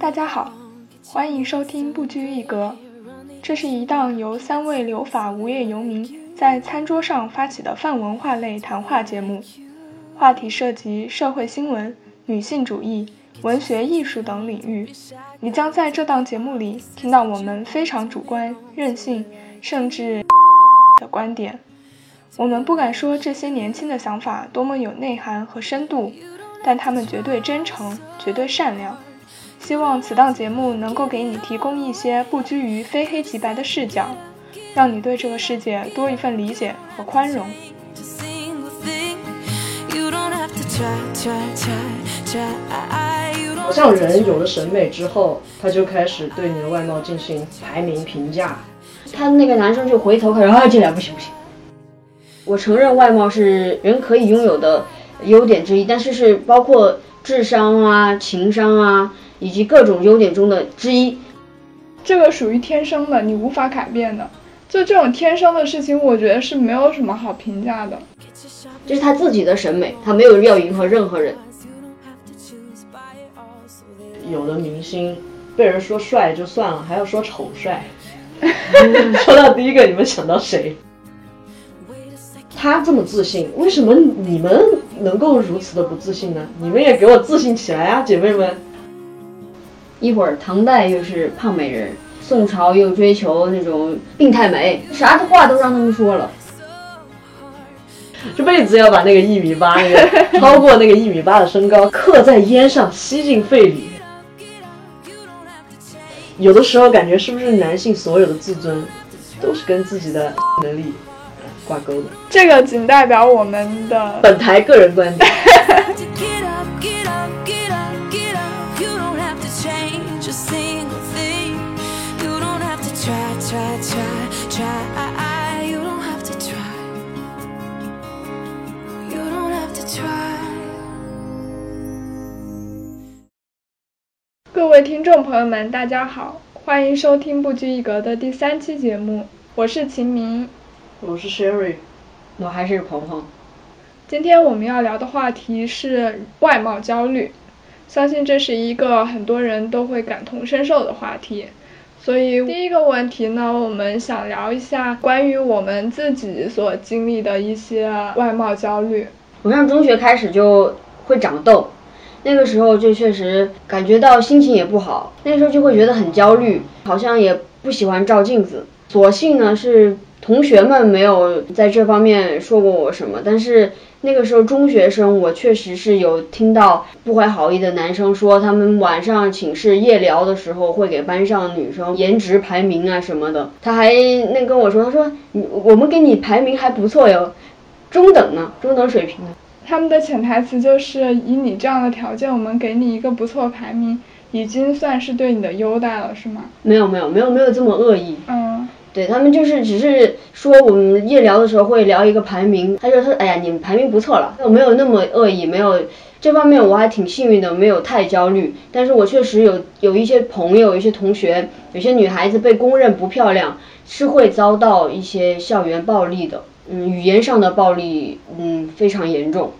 大家好，欢迎收听不拘一格。这是一档由三位留法无业游民在餐桌上发起的泛文化类谈话节目，话题涉及社会新闻、女性主义、文学艺术等领域。你将在这档节目里听到我们非常主观、任性，甚至的观点。我们不敢说这些年轻的想法多么有内涵和深度，但他们绝对真诚，绝对善良。希望此档节目能够给你提供一些不拘于非黑即白的视角，让你对这个世界多一份理解和宽容。好像人有了审美之后，他就开始对你的外貌进行排名评价。他那个男生就回头看，啊，这俩不行不行。我承认外貌是人可以拥有的优点之一，但是是包括智商啊、情商啊。以及各种优点中的之一，这个属于天生的，你无法改变的。就这种天生的事情，我觉得是没有什么好评价的。这是他自己的审美，他没有要迎合任何人。有的明星被人说帅就算了，还要说丑帅。说到第一个，你们想到谁？他这么自信，为什么你们能够如此的不自信呢？你们也给我自信起来啊，姐妹们！一会儿唐代又是胖美人，宋朝又追求那种病态美，啥的话都让他们说了。这辈子要把那个一米八，那个超过那个一米八的身高刻在烟上，吸进肺里。有的时候感觉是不是男性所有的自尊，都是跟自己的能力挂钩的？这个仅代表我们的本台个人观点。各位听众朋友们，大家好，欢迎收听不拘一格的第三期节目，我是秦明，我是 Sherry，我还是鹏鹏。今天我们要聊的话题是外貌焦虑，相信这是一个很多人都会感同身受的话题。所以第一个问题呢，我们想聊一下关于我们自己所经历的一些外貌焦虑。我上中学开始就会长痘。那个时候就确实感觉到心情也不好，那个时候就会觉得很焦虑，好像也不喜欢照镜子。所幸呢是同学们没有在这方面说过我什么，但是那个时候中学生我确实是有听到不怀好意的男生说，他们晚上寝室夜聊的时候会给班上女生颜值排名啊什么的。他还那跟我说，他说你我们给你排名还不错哟，中等呢，中等水平。他们的潜台词就是以你这样的条件，我们给你一个不错排名，已经算是对你的优待了，是吗？没有没有没有没有这么恶意。嗯。对他们就是只是说我们夜聊的时候会聊一个排名，他就说哎呀你们排名不错了，我没有那么恶意，没有这方面我还挺幸运的，没有太焦虑。但是我确实有有一些朋友，一些同学，有些女孩子被公认不漂亮，是会遭到一些校园暴力的。嗯，语言上的暴力，嗯，非常严重，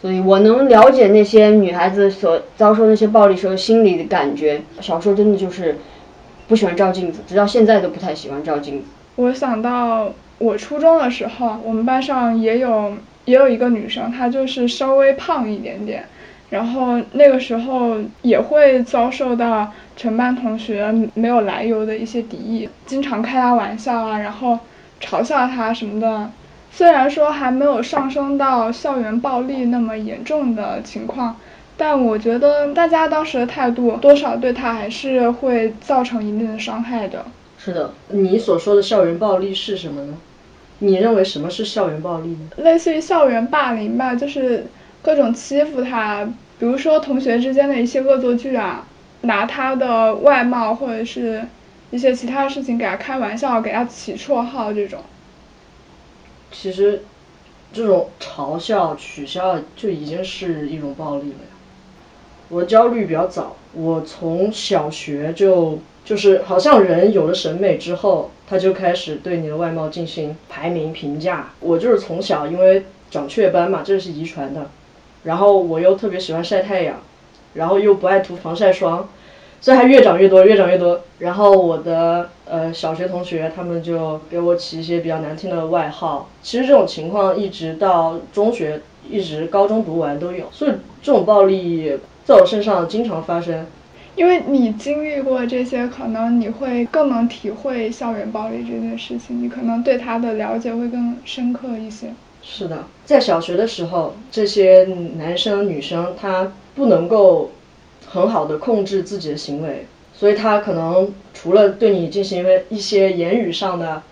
所以我能了解那些女孩子所遭受那些暴力时候心里的感觉。小时候真的就是不喜欢照镜子，直到现在都不太喜欢照镜子。我想到我初中的时候，我们班上也有也有一个女生，她就是稍微胖一点点，然后那个时候也会遭受到全班同学没有来由的一些敌意，经常开她玩笑啊，然后。嘲笑他什么的，虽然说还没有上升到校园暴力那么严重的情况，但我觉得大家当时的态度多少对他还是会造成一定的伤害的。是的，你所说的校园暴力是什么呢？你认为什么是校园暴力呢？类似于校园霸凌吧，就是各种欺负他，比如说同学之间的一些恶作剧啊，拿他的外貌或者是。一些其他的事情给他开玩笑，给他起绰号这种。其实，这种嘲笑、取笑就已经是一种暴力了呀。我焦虑比较早，我从小学就就是好像人有了审美之后，他就开始对你的外貌进行排名评价。我就是从小因为长雀斑嘛，这是遗传的，然后我又特别喜欢晒太阳，然后又不爱涂防晒霜。所以还越长越多，越长越多。然后我的呃小学同学他们就给我起一些比较难听的外号。其实这种情况一直到中学，一直高中读完都有。所以这种暴力在我身上经常发生。因为你经历过这些，可能你会更能体会校园暴力这件事情，你可能对他的了解会更深刻一些。是的，在小学的时候，这些男生女生他不能够。很好的控制自己的行为，所以他可能除了对你进行一些言语上的，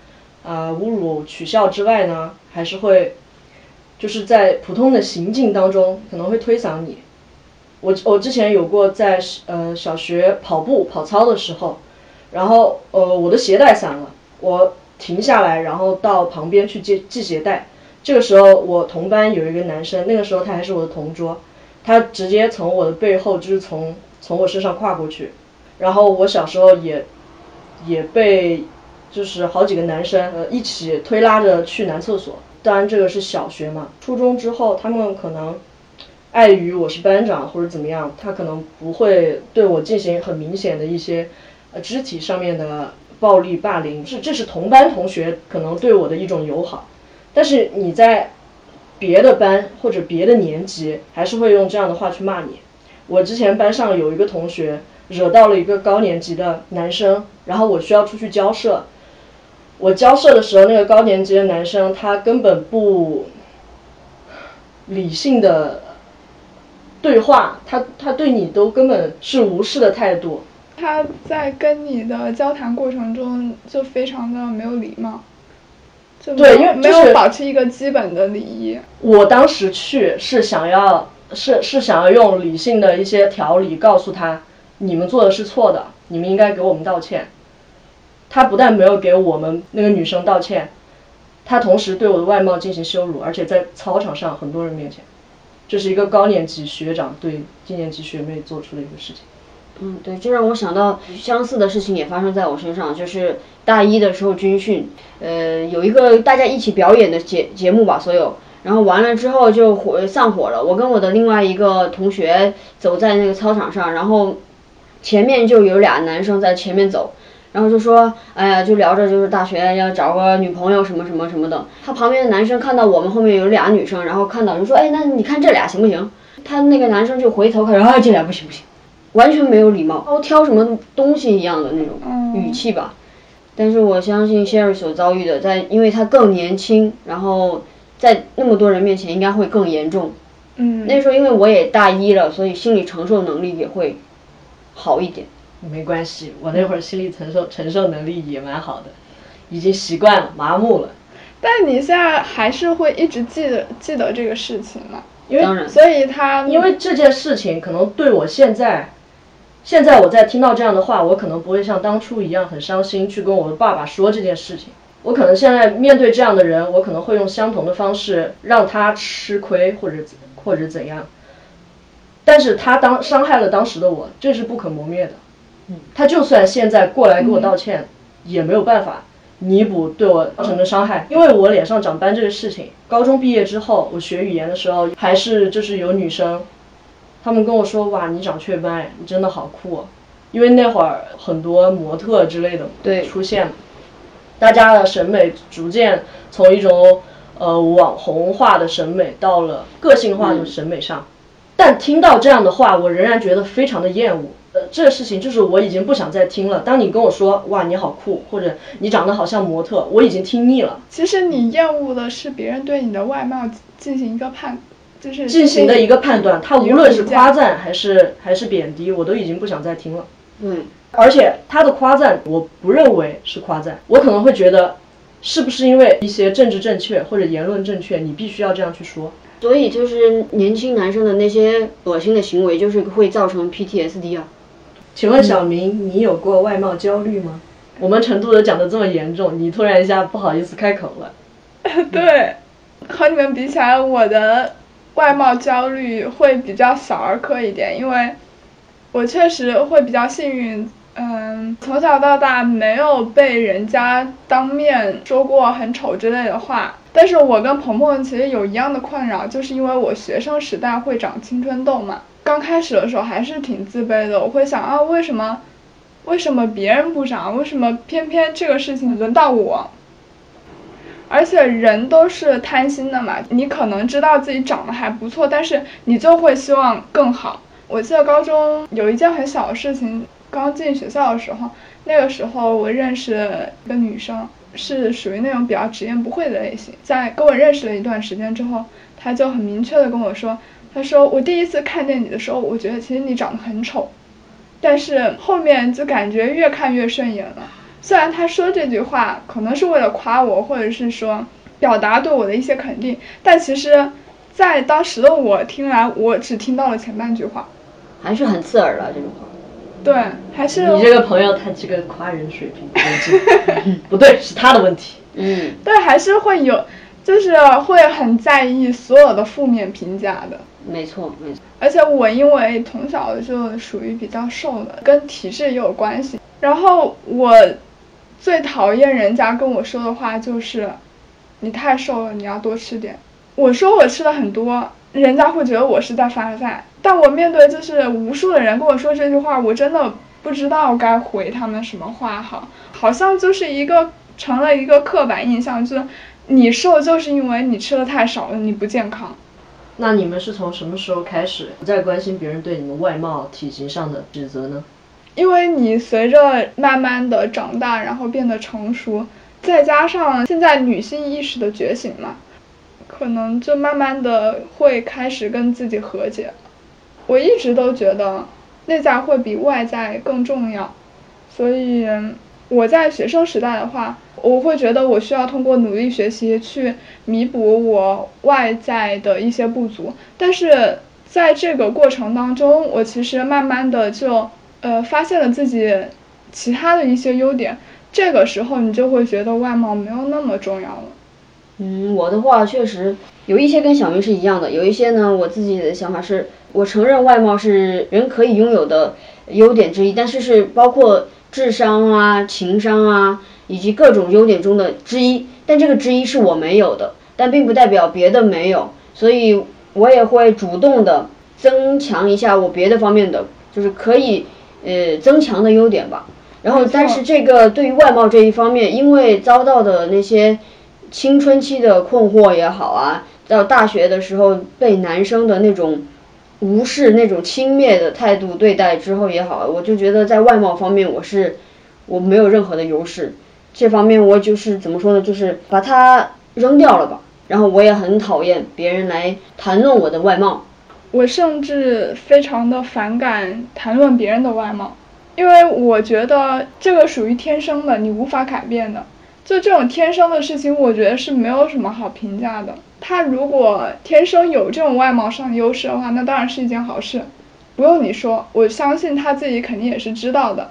呃侮辱、取笑之外呢，还是会，就是在普通的行径当中可能会推搡你。我我之前有过在呃小学跑步跑操的时候，然后呃我的鞋带散了，我停下来，然后到旁边去系系鞋带。这个时候我同班有一个男生，那个时候他还是我的同桌。他直接从我的背后，就是从从我身上跨过去，然后我小时候也也被就是好几个男生呃一起推拉着去男厕所。当然这个是小学嘛，初中之后他们可能碍于我是班长或者怎么样，他可能不会对我进行很明显的一些呃肢体上面的暴力霸凌，是这是同班同学可能对我的一种友好，但是你在。别的班或者别的年级还是会用这样的话去骂你。我之前班上有一个同学惹到了一个高年级的男生，然后我需要出去交涉。我交涉的时候，那个高年级的男生他根本不理性的对话，他他对你都根本是无视的态度。他在跟你的交谈过程中就非常的没有礼貌。对，因为没有保持一个基本的礼仪。我当时去是想要，是是想要用理性的一些条理告诉他，你们做的是错的，你们应该给我们道歉。他不但没有给我们那个女生道歉，他同时对我的外貌进行羞辱，而且在操场上很多人面前，这是一个高年级学长对低年级学妹做出的一个事情。嗯，对，这让我想到相似的事情也发生在我身上，就是大一的时候军训，呃，有一个大家一起表演的节节目吧，所有，然后完了之后就火散伙了。我跟我的另外一个同学走在那个操场上，然后前面就有俩男生在前面走，然后就说，哎呀，就聊着就是大学要找个女朋友什么什么什么的。他旁边的男生看到我们后面有俩女生，然后看到就说，哎，那你看这俩行不行？他那个男生就回头开始，啊，这俩不行不行。完全没有礼貌，挑挑什么东西一样的那种语气吧。但是我相信 Sherry 所遭遇的，在因为他更年轻，然后在那么多人面前应该会更严重。嗯。那时候因为我也大一了，所以心理承受能力也会好一点。没关系，我那会儿心理承受承受能力也蛮好的，已经习惯了，麻木了。但你现在还是会一直记得记得这个事情吗？因为所以他因为这件事情可能对我现在。现在我在听到这样的话，我可能不会像当初一样很伤心去跟我的爸爸说这件事情。我可能现在面对这样的人，我可能会用相同的方式让他吃亏或者或者怎样。但是他当伤害了当时的我，这是不可磨灭的。他就算现在过来给我道歉，也没有办法弥补对我造成的伤害。因为我脸上长斑这个事情，高中毕业之后，我学语言的时候，还是就是有女生。他们跟我说：“哇，你长雀斑，你真的好酷！”因为那会儿很多模特之类的出现了，大家的审美逐渐从一种呃网红化的审美到了个性化的审美上。但听到这样的话，我仍然觉得非常的厌恶。呃，这个事情就是我已经不想再听了。当你跟我说：“哇，你好酷”或者“你长得好像模特”，我已经听腻了。其实你厌恶的是别人对你的外貌进行一个判。就是进行的一个判断，他无论是夸赞还是还是贬低，我都已经不想再听了。嗯，而且他的夸赞，我不认为是夸赞，我可能会觉得，是不是因为一些政治正确或者言论正确，你必须要这样去说？所以就是年轻男生的那些恶心的行为，就是会造成 PTSD 啊。请问小明，你有过外貌焦虑吗？我们成都的讲的这么严重，你突然一下不好意思开口了。对，和你们比起来，我的。外貌焦虑会比较小儿科一点，因为我确实会比较幸运，嗯，从小到大没有被人家当面说过很丑之类的话。但是我跟鹏鹏其实有一样的困扰，就是因为我学生时代会长青春痘嘛，刚开始的时候还是挺自卑的，我会想啊，为什么为什么别人不长？为什么偏偏这个事情轮到我？而且人都是贪心的嘛，你可能知道自己长得还不错，但是你就会希望更好。我记得高中有一件很小的事情，刚进学校的时候，那个时候我认识一个女生，是属于那种比较直言不讳的类型。在跟我认识了一段时间之后，他就很明确的跟我说，他说我第一次看见你的时候，我觉得其实你长得很丑，但是后面就感觉越看越顺眼了。虽然他说这句话可能是为了夸我，或者是说表达对我的一些肯定，但其实，在当时的我听来，我只听到了前半句话，还是很刺耳的这种话。对，还是你这个朋友他这个夸人水平 不对，是他的问题。嗯，对，还是会有，就是会很在意所有的负面评价的。没错，没错。而且我因为从小就属于比较瘦的，跟体质也有关系。然后我。最讨厌人家跟我说的话就是，你太瘦了，你要多吃点。我说我吃的很多，人家会觉得我是在发财。但我面对就是无数的人跟我说这句话，我真的不知道该回他们什么话好，好像就是一个成了一个刻板印象，就是你瘦就是因为你吃的太少了，你不健康。那你们是从什么时候开始不再关心别人对你们外貌、体型上的指责呢？因为你随着慢慢的长大，然后变得成熟，再加上现在女性意识的觉醒嘛，可能就慢慢的会开始跟自己和解。我一直都觉得内在会比外在更重要，所以我在学生时代的话，我会觉得我需要通过努力学习去弥补我外在的一些不足，但是在这个过程当中，我其实慢慢的就。呃，发现了自己其他的一些优点，这个时候你就会觉得外貌没有那么重要了。嗯，我的话确实有一些跟小明是一样的，有一些呢，我自己的想法是，我承认外貌是人可以拥有的优点之一，但是是包括智商啊、情商啊以及各种优点中的之一，但这个之一是我没有的，但并不代表别的没有，所以我也会主动的增强一下我别的方面的，就是可以。呃，增强的优点吧。然后，但是这个对于外貌这一方面，因为遭到的那些青春期的困惑也好啊，到大学的时候被男生的那种无视、那种轻蔑的态度对待之后也好，我就觉得在外貌方面我是我没有任何的优势。这方面我就是怎么说呢，就是把它扔掉了吧。然后我也很讨厌别人来谈论我的外貌。我甚至非常的反感谈论别人的外貌，因为我觉得这个属于天生的，你无法改变的。就这种天生的事情，我觉得是没有什么好评价的。他如果天生有这种外貌上的优势的话，那当然是一件好事，不用你说，我相信他自己肯定也是知道的。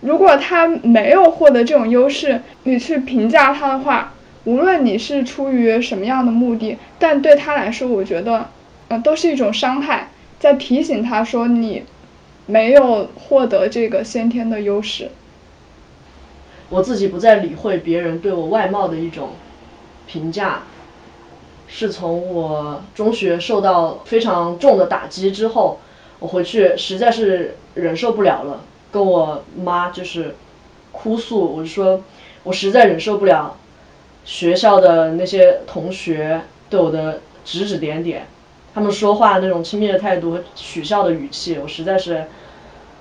如果他没有获得这种优势，你去评价他的话，无论你是出于什么样的目的，但对他来说，我觉得。嗯，都是一种伤害，在提醒他说你没有获得这个先天的优势。我自己不再理会别人对我外貌的一种评价，是从我中学受到非常重的打击之后，我回去实在是忍受不了了，跟我妈就是哭诉，我就说我实在忍受不了学校的那些同学对我的指指点点。他们说话那种轻蔑的态度和取笑的语气，我实在是，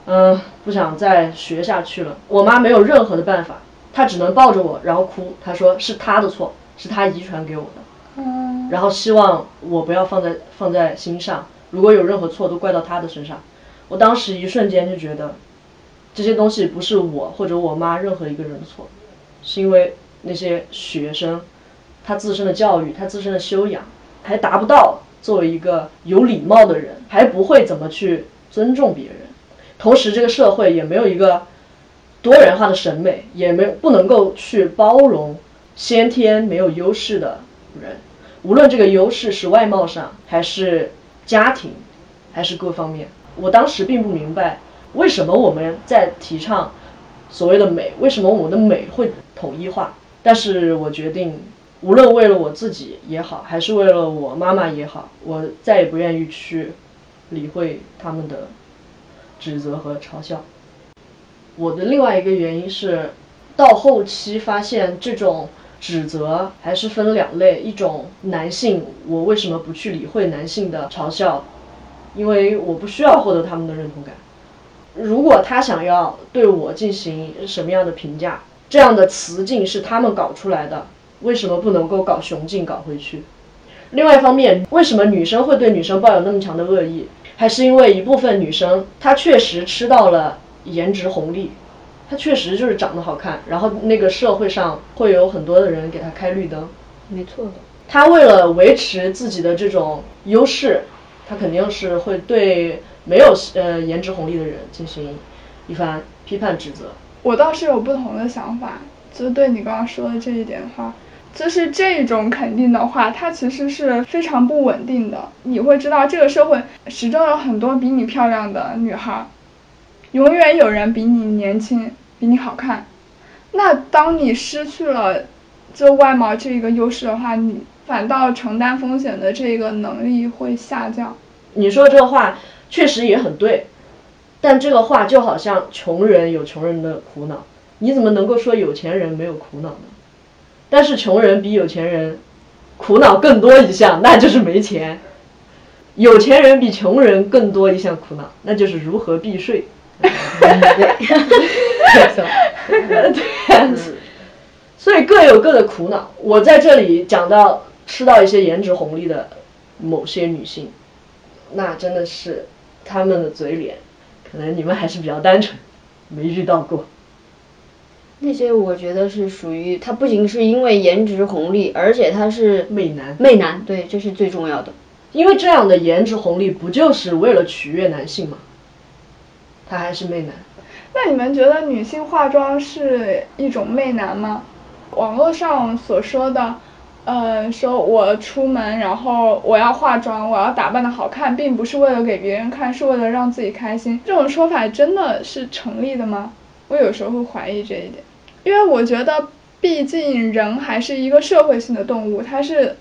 嗯，不想再学下去了。我妈没有任何的办法，她只能抱着我，然后哭。她说是她的错，是她遗传给我的，嗯然后希望我不要放在放在心上。如果有任何错，都怪到她的身上。我当时一瞬间就觉得，这些东西不是我或者我妈任何一个人的错，是因为那些学生，他自身的教育，他自身的修养还达不到。作为一个有礼貌的人，还不会怎么去尊重别人，同时这个社会也没有一个多元化的审美，也没不能够去包容先天没有优势的人，无论这个优势是外貌上，还是家庭，还是各方面。我当时并不明白为什么我们在提倡所谓的美，为什么我们的美会统一化，但是我决定。无论为了我自己也好，还是为了我妈妈也好，我再也不愿意去理会他们的指责和嘲笑。我的另外一个原因是，到后期发现这种指责还是分两类，一种男性，我为什么不去理会男性的嘲笑，因为我不需要获得他们的认同感。如果他想要对我进行什么样的评价，这样的词境是他们搞出来的，为什么不能够搞雄竞搞回去？另外一方面，为什么女生会对女生抱有那么强的恶意？还是因为一部分女生她确实吃到了颜值红利，她确实就是长得好看，然后那个社会上会有很多的人给她开绿灯。没错的。她为了维持自己的这种优势，她肯定是会对没有呃颜值红利的人进行一番批判指责。我倒是有不同的想法，就对你刚刚说的这一点的话，就是这种肯定的话，它其实是非常不稳定的。你会知道，这个社会始终有很多比你漂亮的女孩，永远有人比你年轻，比你好看。那当你失去了这外貌这一个优势的话，你反倒承担风险的这个能力会下降。你说这个话确实也很对。但这个话就好像穷人有穷人的苦恼，你怎么能够说有钱人没有苦恼呢？但是穷人比有钱人苦恼更多一项，那就是没钱；有钱人比穷人更多一项苦恼，那就是如何避税。对，对，所以各有各的苦恼。我在这里讲到吃到一些颜值红利的某些女性，那真的是他们的嘴脸。可能你们还是比较单纯，没遇到过。那些我觉得是属于他，不仅是因为颜值红利，而且他是媚男。媚男，对，这是最重要的。因为这样的颜值红利，不就是为了取悦男性吗？他还是媚男。那你们觉得女性化妆是一种媚男吗？网络上所说的。呃，说我出门，然后我要化妆，我要打扮的好看，并不是为了给别人看，是为了让自己开心。这种说法真的是成立的吗？我有时候会怀疑这一点，因为我觉得，毕竟人还是一个社会性的动物，它是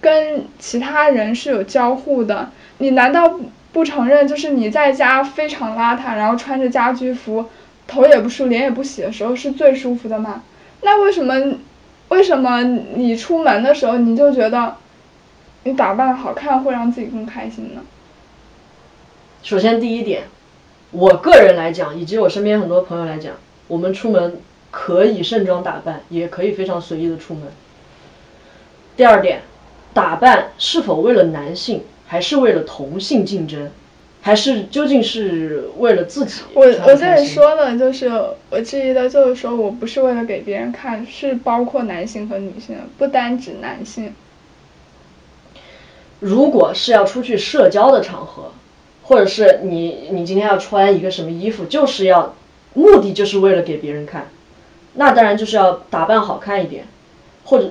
跟其他人是有交互的。你难道不承认，就是你在家非常邋遢，然后穿着家居服，头也不梳，脸也不洗的时候是最舒服的吗？那为什么？为什么你出门的时候你就觉得你打扮好看会让自己更开心呢？首先第一点，我个人来讲，以及我身边很多朋友来讲，我们出门可以盛装打扮，也可以非常随意的出门。第二点，打扮是否为了男性，还是为了同性竞争？还是究竟是为了自己？我我这里说的就是，我质疑的就是说我不是为了给别人看，是包括男性和女性，不单指男性。如果是要出去社交的场合，或者是你你今天要穿一个什么衣服，就是要目的就是为了给别人看，那当然就是要打扮好看一点，或者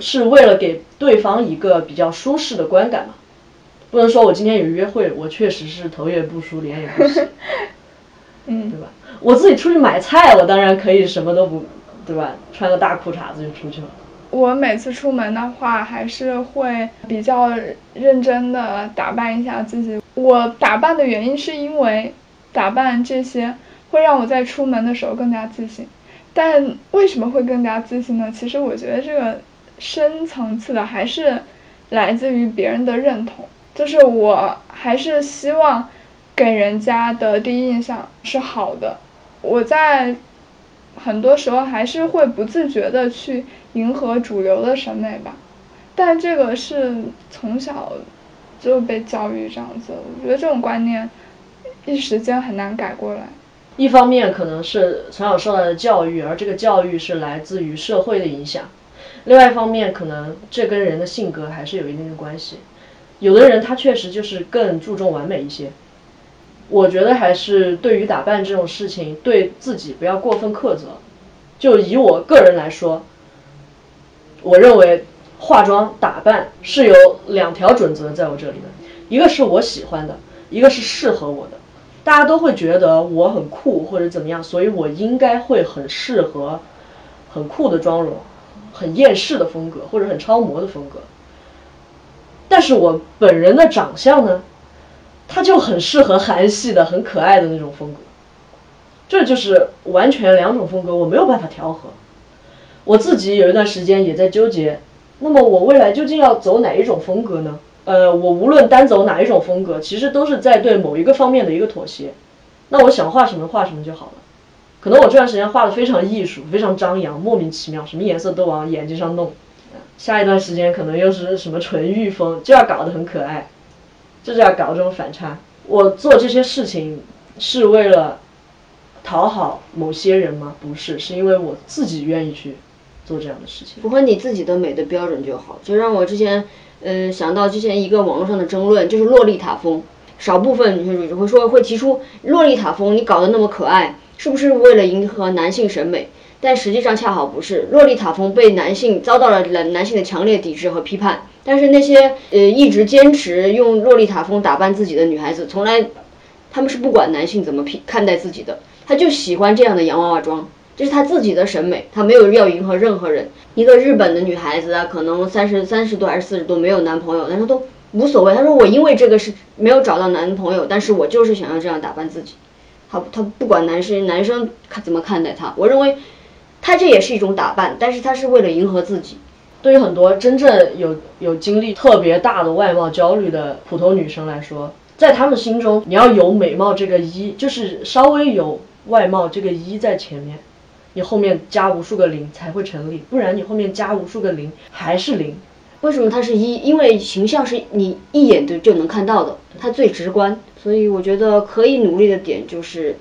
是为了给对方一个比较舒适的观感嘛。不能说我今天有约会，我确实是头也不梳，脸也不洗，嗯，对吧？我自己出去买菜，我当然可以什么都不，对吧？穿个大裤衩子就出去了。我每次出门的话，还是会比较认真的打扮一下自己。我打扮的原因是因为打扮这些会让我在出门的时候更加自信。但为什么会更加自信呢？其实我觉得这个深层次的还是来自于别人的认同。就是我还是希望给人家的第一印象是好的，我在很多时候还是会不自觉的去迎合主流的审美吧，但这个是从小就被教育这样子，我觉得这种观念一时间很难改过来。一方面可能是从小受到的教育，而这个教育是来自于社会的影响；另外一方面，可能这跟人的性格还是有一定的关系。有的人他确实就是更注重完美一些，我觉得还是对于打扮这种事情，对自己不要过分苛责。就以我个人来说，我认为化妆打扮是有两条准则在我这里的，一个是我喜欢的，一个是适合我的。大家都会觉得我很酷或者怎么样，所以我应该会很适合很酷的妆容，很厌世的风格或者很超模的风格。但是我本人的长相呢，他就很适合韩系的、很可爱的那种风格。这就是完全两种风格，我没有办法调和。我自己有一段时间也在纠结，那么我未来究竟要走哪一种风格呢？呃，我无论单走哪一种风格，其实都是在对某一个方面的一个妥协。那我想画什么画什么就好了。可能我这段时间画的非常艺术，非常张扬，莫名其妙，什么颜色都往眼睛上弄。下一段时间可能又是什么纯欲风，就要搞得很可爱，就是要搞这种反差。我做这些事情是为了讨好某些人吗？不是，是因为我自己愿意去做这样的事情。符合你自己的美的标准就好。就让我之前，嗯，想到之前一个网络上的争论，就是洛丽塔风。少部分女性主会说，会提出洛丽塔风，你搞得那么可爱，是不是为了迎合男性审美？但实际上恰好不是，洛丽塔风被男性遭到了男男性的强烈抵制和批判。但是那些呃一直坚持用洛丽塔风打扮自己的女孩子，从来他们是不管男性怎么批看待自己的，他就喜欢这样的洋娃娃装，这是她自己的审美，她没有要迎合任何人。一个日本的女孩子啊，可能三十三十多还是四十多没有男朋友，但是都。无所谓，他说我因为这个是没有找到男朋友，但是我就是想要这样打扮自己。他他不管男生男生看怎么看待他，我认为他这也是一种打扮，但是他是为了迎合自己。对于很多真正有有经历特别大的外貌焦虑的普通女生来说，在他们心中，你要有美貌这个一，就是稍微有外貌这个一在前面，你后面加无数个零才会成立，不然你后面加无数个零还是零。为什么它是一？因为形象是你一眼就就能看到的，它最直观。所以我觉得可以努力的点就是，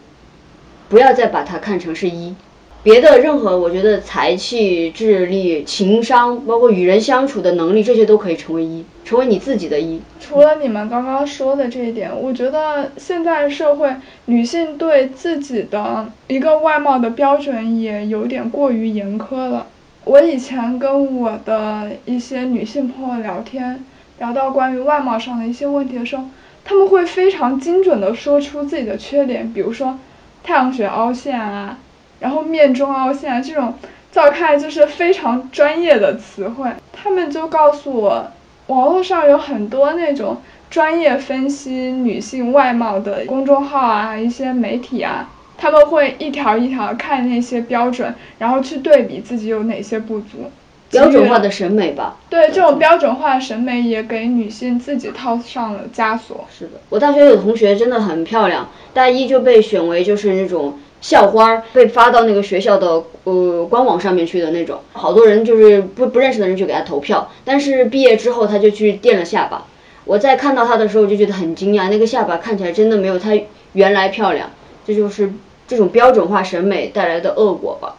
不要再把它看成是一。别的任何，我觉得才气、智力、情商，包括与人相处的能力，这些都可以成为一，成为你自己的一。除了你们刚刚说的这一点，我觉得现在社会女性对自己的一个外貌的标准也有点过于严苛了。我以前跟我的一些女性朋友聊天，聊到关于外貌上的一些问题的时候，他们会非常精准的说出自己的缺点，比如说太阳穴凹陷啊，然后面中凹陷啊这种，在我看来就是非常专业的词汇。他们就告诉我，网络上有很多那种专业分析女性外貌的公众号啊，一些媒体啊。他们会一条一条看那些标准，然后去对比自己有哪些不足。标准化的审美吧。对，这种标准化审美也给女性自己套上了枷锁。是的，我大学有同学真的很漂亮，大一就被选为就是那种校花，被发到那个学校的呃官网上面去的那种，好多人就是不不认识的人就给她投票。但是毕业之后，他就去垫了下巴。我在看到他的时候就觉得很惊讶，那个下巴看起来真的没有他原来漂亮。这就是。这种标准化审美带来的恶果吧，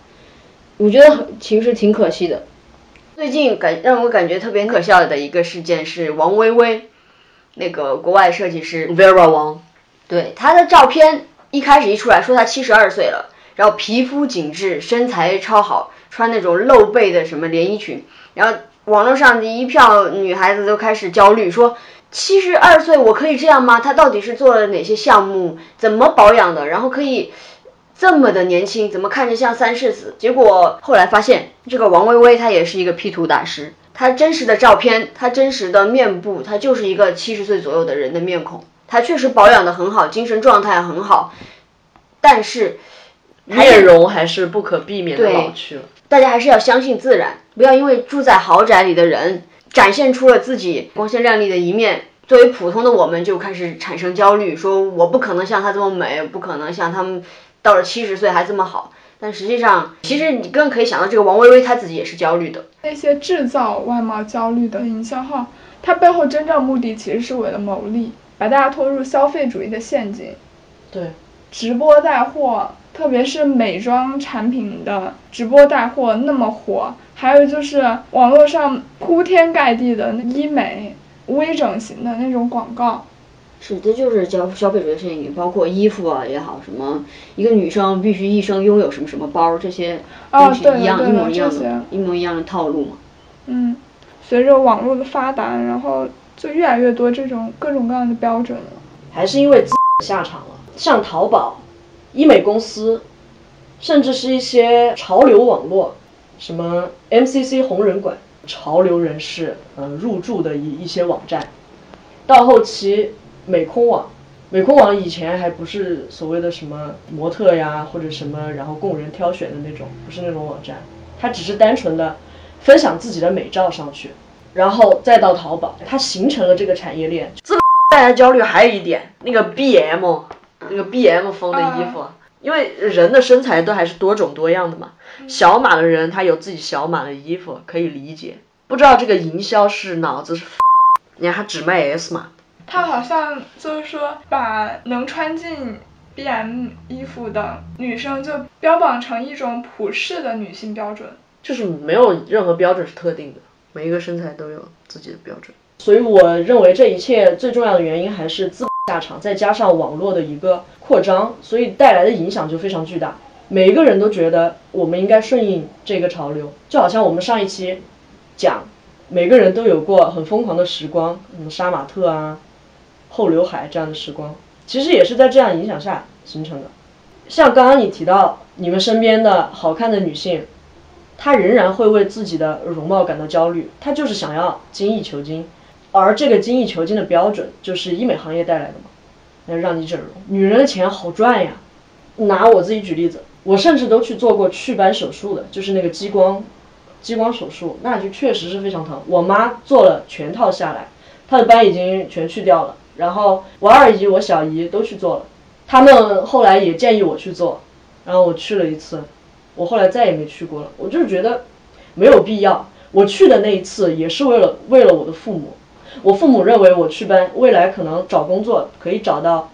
我觉得其实挺可惜的。最近感让我感觉特别可笑的一个事件是王薇薇，那个国外设计师 Vera Wang，，对她的照片一开始一出来说她七十二岁了，然后皮肤紧致，身材超好，穿那种露背的什么连衣裙，然后网络上的一票女孩子都开始焦虑说。七十二岁我可以这样吗？她到底是做了哪些项目？怎么保养的？然后可以这么的年轻？怎么看着像三世子？结果后来发现，这个王薇薇她也是一个 P 图大师。她真实的照片，她真实的面部，她就是一个七十岁左右的人的面孔。她确实保养的很好，精神状态很好，但是面容还是不可避免的老去了。大家还是要相信自然，不要因为住在豪宅里的人。展现出了自己光鲜亮丽的一面，作为普通的我们就开始产生焦虑，说我不可能像她这么美，不可能像他们到了七十岁还这么好。但实际上，其实你更可以想到，这个王薇薇她自己也是焦虑的。那些制造外貌焦虑的营销号，它背后真正目的其实是为了牟利，把大家拖入消费主义的陷阱。对，直播带货，特别是美妆产品的直播带货那么火。还有就是网络上铺天盖地的医美、微整形的那种广告，是这就是消消费主义陷阱，包括衣服啊也好，什么一个女生必须一生拥有什么什么包，这些东西一样一模一样的，一模一样的套路嘛。嗯，随着网络的发达，然后就越来越多这种各种各样的标准了。还是因为资下场了，像淘宝、医美公司，甚至是一些潮流网络。什么 MCC 红人馆、潮流人士嗯入驻的一一些网站，到后期美空网，美空网以前还不是所谓的什么模特呀，或者什么然后供人挑选的那种，不是那种网站，它只是单纯的分享自己的美照上去，然后再到淘宝，它形成了这个产业链。自带来焦虑还有一点，那个 BM，那个 BM 风的衣服，因为人的身材都还是多种多样的嘛，小码的人他有自己小码的衣服可以理解，不知道这个营销是脑子是，你看他只卖 S 码。他好像就是说，把能穿进 B M 衣服的女生就标榜成一种普世的女性标准，就是没有任何标准是特定的，每一个身材都有自己的标准。所以我认为这一切最重要的原因还是资本下场，再加上网络的一个扩张，所以带来的影响就非常巨大。每一个人都觉得我们应该顺应这个潮流，就好像我们上一期讲，每个人都有过很疯狂的时光，什么杀马特啊。后刘海这样的时光，其实也是在这样影响下形成的。像刚刚你提到，你们身边的好看的女性，她仍然会为自己的容貌感到焦虑，她就是想要精益求精，而这个精益求精的标准就是医美行业带来的嘛，要让你整容。女人的钱好赚呀，拿我自己举例子，我甚至都去做过祛斑手术的，就是那个激光，激光手术，那就确实是非常疼。我妈做了全套下来，她的斑已经全去掉了。然后我二姨、我小姨都去做了，他们后来也建议我去做，然后我去了一次，我后来再也没去过了。我就是觉得没有必要。我去的那一次也是为了为了我的父母，我父母认为我去班未来可能找工作可以找到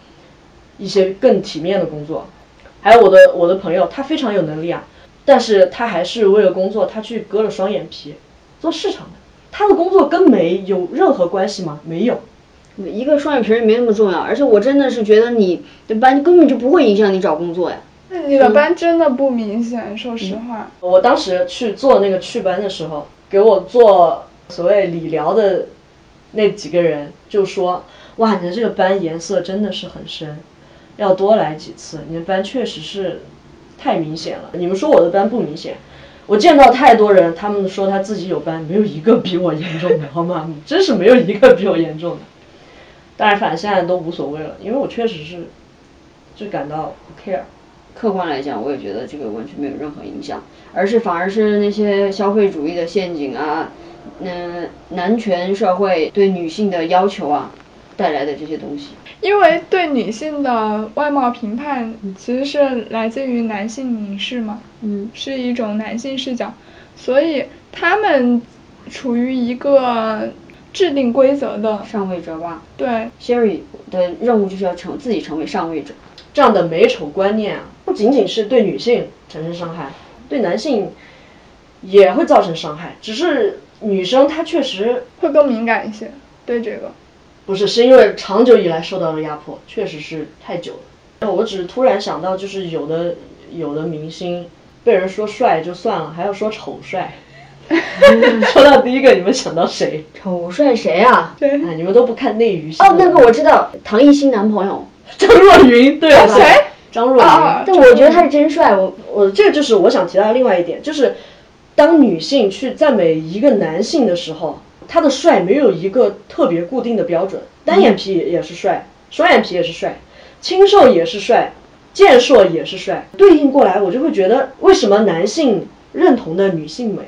一些更体面的工作。还有我的我的朋友，他非常有能力啊，但是他还是为了工作，他去割了双眼皮，做市场的。他的工作跟美有任何关系吗？没有。一个双眼皮没那么重要，而且我真的是觉得你的斑根本就不会影响你找工作呀。那你的斑真的不明显，说实话。我当时去做那个祛斑的时候，给我做所谓理疗的那几个人就说：“哇，你的这个斑颜色真的是很深，要多来几次。你的斑确实是太明显了。你们说我的斑不明显，我见到太多人，他们说他自己有斑，没有一个比我严重的，好吗？真是没有一个比我严重的。”当然，反正现在都无所谓了，因为我确实是就感到不 care。客观来讲，我也觉得这个完全没有任何影响，而是反而是那些消费主义的陷阱啊，嗯，男权社会对女性的要求啊带来的这些东西。因为对女性的外貌评判其实是来自于男性凝视嘛，嗯，是一种男性视角，所以他们处于一个。制定规则的上位者吧。对，Sherry 的任务就是要成自己成为上位者。这样的美丑观念啊，不仅仅是对女性产生伤害，对男性也会造成伤害。只是女生她确实会更敏感一些，对这个。不是，是因为长久以来受到了压迫，确实是太久了。我只是突然想到，就是有的有的明星被人说帅就算了，还要说丑帅。说到第一个，你们想到谁？丑帅谁啊？对，你们都不看内娱。哦，那个我知道，唐艺昕男朋友 张若昀。对啊，谁？张若昀。但我觉得他是真帅。我我这个就是我想提到的另外一点，就是当女性去赞美一个男性的时候，他的帅没有一个特别固定的标准。单眼皮也是帅，双眼皮也是帅，清瘦也是帅，健硕也是帅。对应过来，我就会觉得，为什么男性认同的女性美？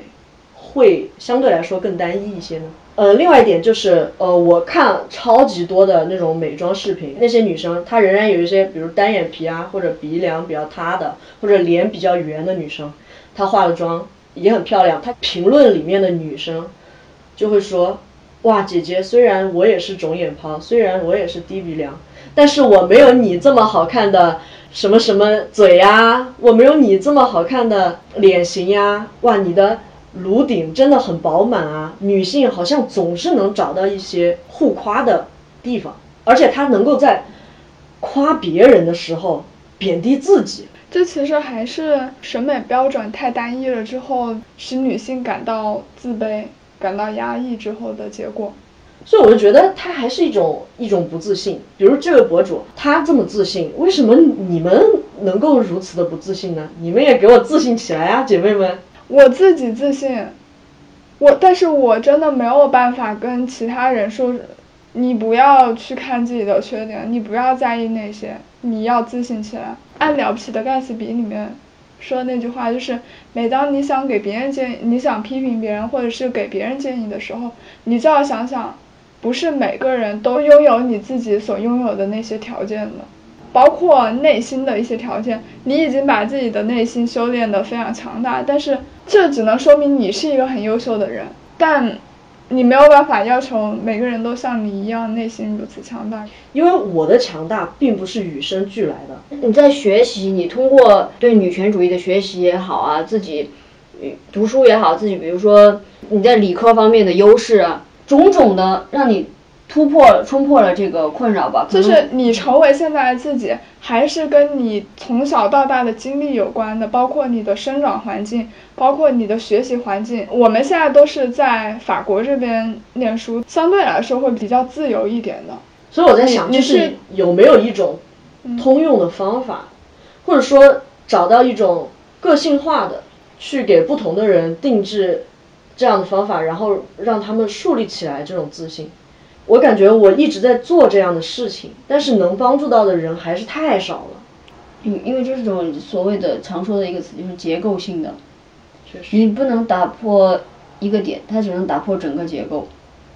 会相对来说更单一一些呢。呃，另外一点就是，呃，我看超级多的那种美妆视频，那些女生她仍然有一些，比如单眼皮啊，或者鼻梁比较塌的，或者脸比较圆的女生，她化了妆也很漂亮。她评论里面的女生就会说，哇，姐姐，虽然我也是肿眼泡，虽然我也是低鼻梁，但是我没有你这么好看的什么什么嘴呀，我没有你这么好看的脸型呀，哇，你的。颅顶真的很饱满啊，女性好像总是能找到一些互夸的地方，而且她能够在夸别人的时候贬低自己。这其实还是审美标准太单一了之后，使女性感到自卑、感到压抑之后的结果。所以我就觉得她还是一种一种不自信。比如这位博主，他这么自信，为什么你们能够如此的不自信呢？你们也给我自信起来啊，姐妹们！我自己自信，我但是我真的没有办法跟其他人说，你不要去看自己的缺点，你不要在意那些，你要自信起来。按《了不起的盖茨比》里面说的那句话，就是每当你想给别人建议，你想批评别人，或者是给别人建议的时候，你就要想想，不是每个人都拥有你自己所拥有的那些条件的。包括内心的一些条件，你已经把自己的内心修炼得非常强大，但是这只能说明你是一个很优秀的人，但你没有办法要求每个人都像你一样内心如此强大。因为我的强大并不是与生俱来的。你在学习，你通过对女权主义的学习也好啊，自己读书也好，自己比如说你在理科方面的优势啊，种种的让你。突破冲破了这个困扰吧，就是你成为现在的自己，还是跟你从小到大的经历有关的，包括你的生长环境，包括你的学习环境。我们现在都是在法国这边念书，相对来说会比较自由一点的。所以我在想，就是有没有一种通用的方法，或者说找到一种个性化的，去给不同的人定制这样的方法，然后让他们树立起来这种自信。我感觉我一直在做这样的事情，但是能帮助到的人还是太少了。因因为这种所谓的常说的一个词就是结构性的，确实，你不能打破一个点，它只能打破整个结构。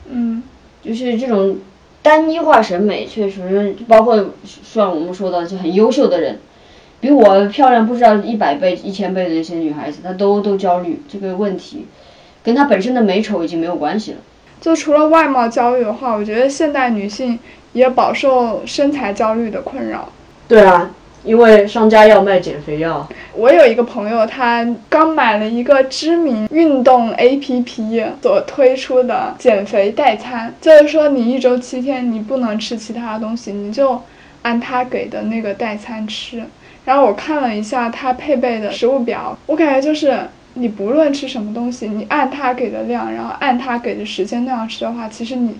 嗯，就是这种单一化审美，确实包括像我们说的就很优秀的人，比我漂亮不知道一百倍、一千倍的那些女孩子，她都都焦虑这个问题，跟她本身的美丑已经没有关系了。就除了外貌焦虑的话，我觉得现代女性也饱受身材焦虑的困扰。对啊，因为商家要卖减肥药。我有一个朋友，他刚买了一个知名运动 APP 所推出的减肥代餐，就是说你一周七天你不能吃其他东西，你就按他给的那个代餐吃。然后我看了一下他配备的食物表，我感觉就是。你不论吃什么东西，你按他给的量，然后按他给的时间那样吃的话，其实你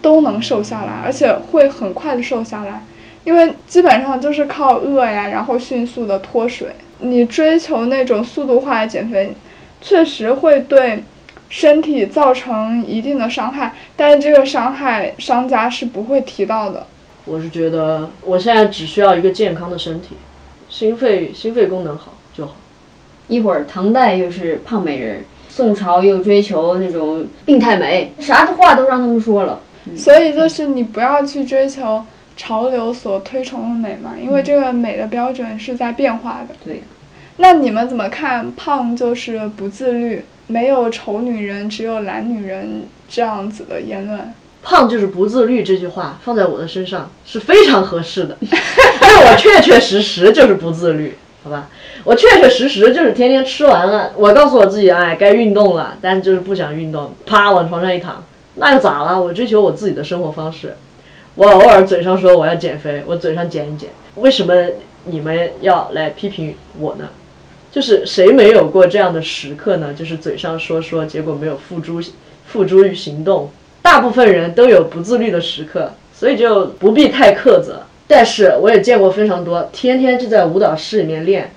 都能瘦下来，而且会很快的瘦下来，因为基本上就是靠饿呀，然后迅速的脱水。你追求那种速度化的减肥，确实会对身体造成一定的伤害，但是这个伤害商家是不会提到的。我是觉得我现在只需要一个健康的身体，心肺心肺功能好。一会儿唐代又是胖美人，宋朝又追求那种病态美，啥的话都让他们说了。所以就是你不要去追求潮流所推崇的美嘛，因为这个美的标准是在变化的。对。那你们怎么看胖就是不自律，没有丑女人，只有懒女人这样子的言论？胖就是不自律这句话放在我的身上是非常合适的，因为我确确实实就是不自律。好吧，我确确实实就是天天吃完了，我告诉我自己，哎，该运动了，但是就是不想运动，啪往床上一躺，那又咋了？我追求我自己的生活方式，我偶尔嘴上说我要减肥，我嘴上减一减，为什么你们要来批评我呢？就是谁没有过这样的时刻呢？就是嘴上说说，结果没有付诸付诸于行动。大部分人都有不自律的时刻，所以就不必太苛责。但是我也见过非常多，天天就在舞蹈室里面练，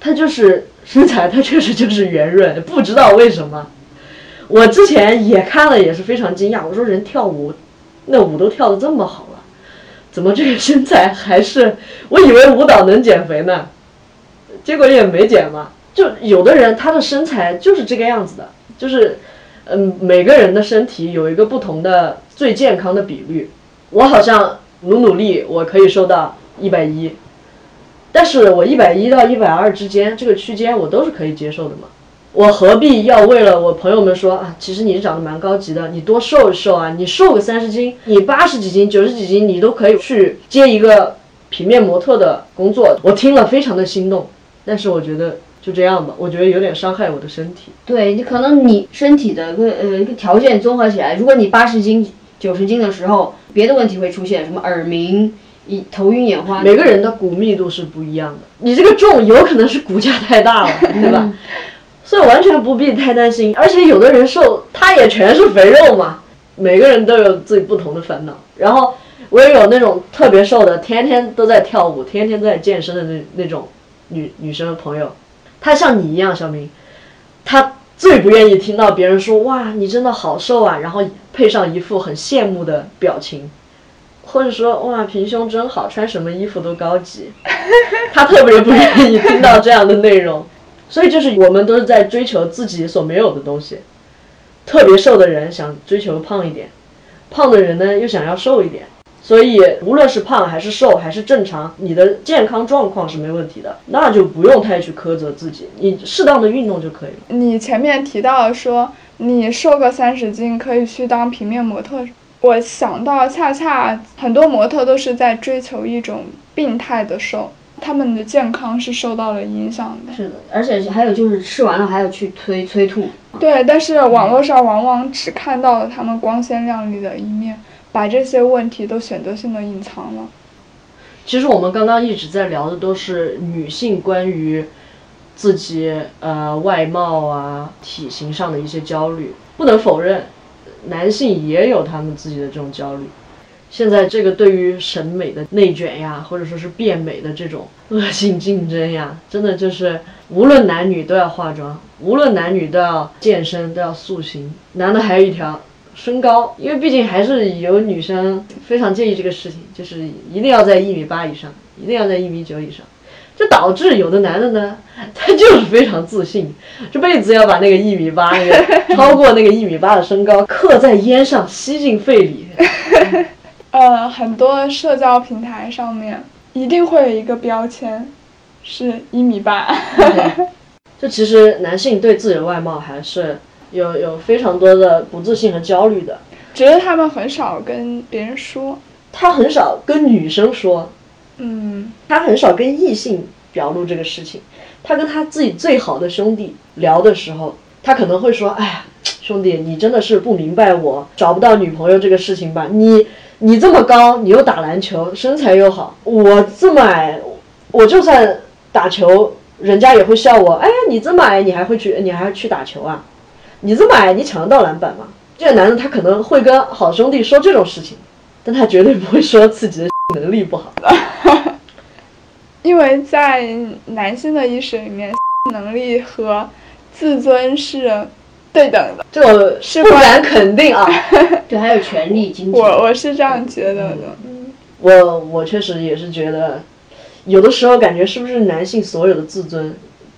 他就是身材，他确实就是圆润，不知道为什么。我之前也看了，也是非常惊讶。我说人跳舞，那舞都跳得这么好了，怎么这个身材还是？我以为舞蹈能减肥呢，结果也没减嘛。就有的人他的身材就是这个样子的，就是，嗯，每个人的身体有一个不同的最健康的比率。我好像。努努力，我可以瘦到一百一，但是我一百一到一百二之间这个区间我都是可以接受的嘛。我何必要为了我朋友们说啊，其实你长得蛮高级的，你多瘦一瘦啊，你瘦个三十斤，你八十几斤、九十几斤，你都可以去接一个平面模特的工作。我听了非常的心动，但是我觉得就这样吧，我觉得有点伤害我的身体。对你可能你身体的个呃一个条件综合起来，如果你八十斤。九十斤的时候，别的问题会出现，什么耳鸣、一头晕眼花。每个人的骨密度是不一样的，你这个重有可能是骨架太大了，对吧？所以完全不必太担心。而且有的人瘦，他也全是肥肉嘛。每个人都有自己不同的烦恼。然后我也有那种特别瘦的，天天都在跳舞、天天都在健身的那那种女女生朋友，她像你一样，小明，她最不愿意听到别人说哇你真的好瘦啊，然后配上一副很羡慕的表情，或者说哇平胸真好，穿什么衣服都高级，他特别不愿意听到这样的内容。所以就是我们都是在追求自己所没有的东西。特别瘦的人想追求胖一点，胖的人呢又想要瘦一点。所以无论是胖还是瘦还是正常，你的健康状况是没问题的，那就不用太去苛责自己，你适当的运动就可以了。你前面提到说你瘦个三十斤可以去当平面模特，我想到恰恰很多模特都是在追求一种病态的瘦。他们的健康是受到了影响的。是的，而且还有就是吃完了还要去催催吐。对，但是网络上往往只看到了他们光鲜亮丽的一面，把这些问题都选择性的隐藏了。其实我们刚刚一直在聊的都是女性关于自己呃外貌啊体型上的一些焦虑，不能否认，男性也有他们自己的这种焦虑。现在这个对于审美的内卷呀，或者说是变美的这种 恶性竞争呀，真的就是无论男女都要化妆，无论男女都要健身，都要塑形。男的还有一条身高，因为毕竟还是有女生非常介意这个事情，就是一定要在一米八以上，一定要在一米九以上，就导致有的男的呢，他就是非常自信，这辈子要把那个一米八，那个超过那个一米八的身高刻在烟上，吸进肺里。呃，很多社交平台上面一定会有一个标签，是一米八。就其实男性对自己的外貌还是有有非常多的不自信和焦虑的，觉得他们很少跟别人说。他很少跟女生说，嗯，他很少跟异性表露这个事情。他跟他自己最好的兄弟聊的时候，他可能会说：“哎呀，兄弟，你真的是不明白我找不到女朋友这个事情吧？你。”你这么高，你又打篮球，身材又好，我这么矮，我就算打球，人家也会笑我。哎，你这么矮，你还会去，你还去打球啊？你这么矮，你抢得到篮板吗？这个男的他可能会跟好兄弟说这种事情，但他绝对不会说自己的 能力不好。因为在男性的意识里面，能力和自尊是。对等的，这个是不敢肯定啊。对，还有权利、经济。我我是这样觉得的。嗯，我我确实也是觉得，有的时候感觉是不是男性所有的自尊，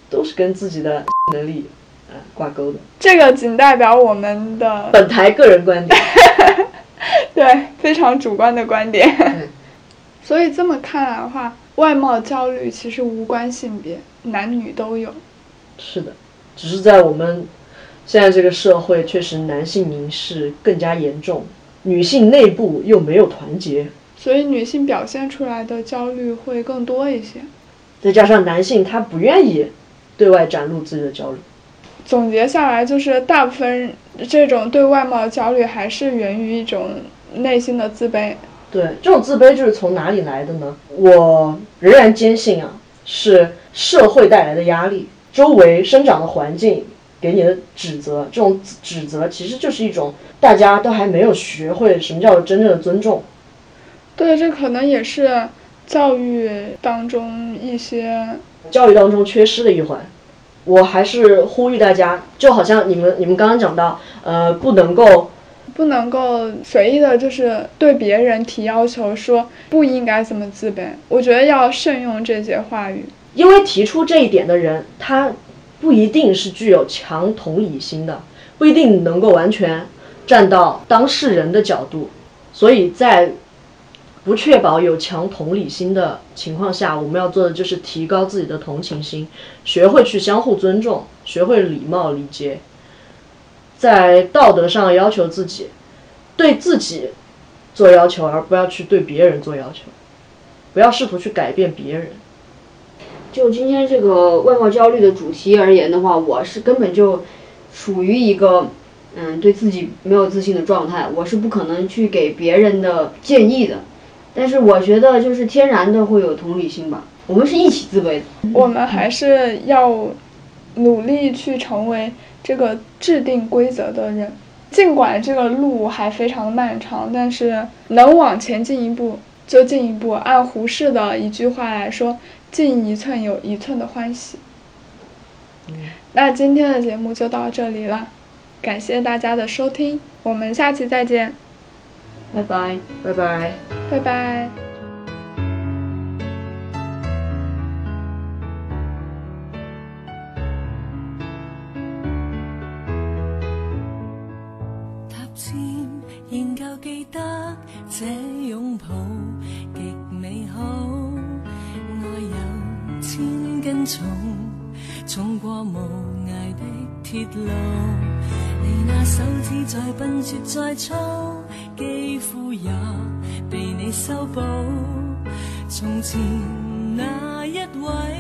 都是跟自己的能力，呃挂钩的。这个仅代表我们的本台个人观点。对，非常主观的观点。所以这么看来的话，外貌焦虑其实无关性别，男女都有。是的，只是在我们。现在这个社会确实男性凝视更加严重，女性内部又没有团结，所以女性表现出来的焦虑会更多一些。再加上男性他不愿意对外展露自己的焦虑。总结下来就是，大部分这种对外貌焦虑还是源于一种内心的自卑。对，这种自卑就是从哪里来的呢？我仍然坚信啊，是社会带来的压力，周围生长的环境。给你的指责，这种指责其实就是一种大家都还没有学会什么叫真正的尊重。对，这可能也是教育当中一些教育当中缺失的一环。我还是呼吁大家，就好像你们你们刚刚讲到，呃，不能够不能够随意的，就是对别人提要求，说不应该这么自卑。我觉得要慎用这些话语，因为提出这一点的人，他。不一定是具有强同理心的，不一定能够完全站到当事人的角度，所以在不确保有强同理心的情况下，我们要做的就是提高自己的同情心，学会去相互尊重，学会礼貌礼节，在道德上要求自己，对自己做要求，而不要去对别人做要求，不要试图去改变别人。就今天这个外貌焦虑的主题而言的话，我是根本就属于一个嗯对自己没有自信的状态，我是不可能去给别人的建议的。但是我觉得就是天然的会有同理心吧，我们是一起自卑的。我们还是要努力去成为这个制定规则的人，尽管这个路还非常的漫长，但是能往前进一步就进一步。按胡适的一句话来说。进一寸有一寸的欢喜。那今天的节目就到这里了，感谢大家的收听，我们下期再见，拜拜，拜拜，拜拜。这拥抱极美好，爱有千斤重，重过无涯的铁路。你那手指再笨拙再粗，肌肤也被你修补。从前那一位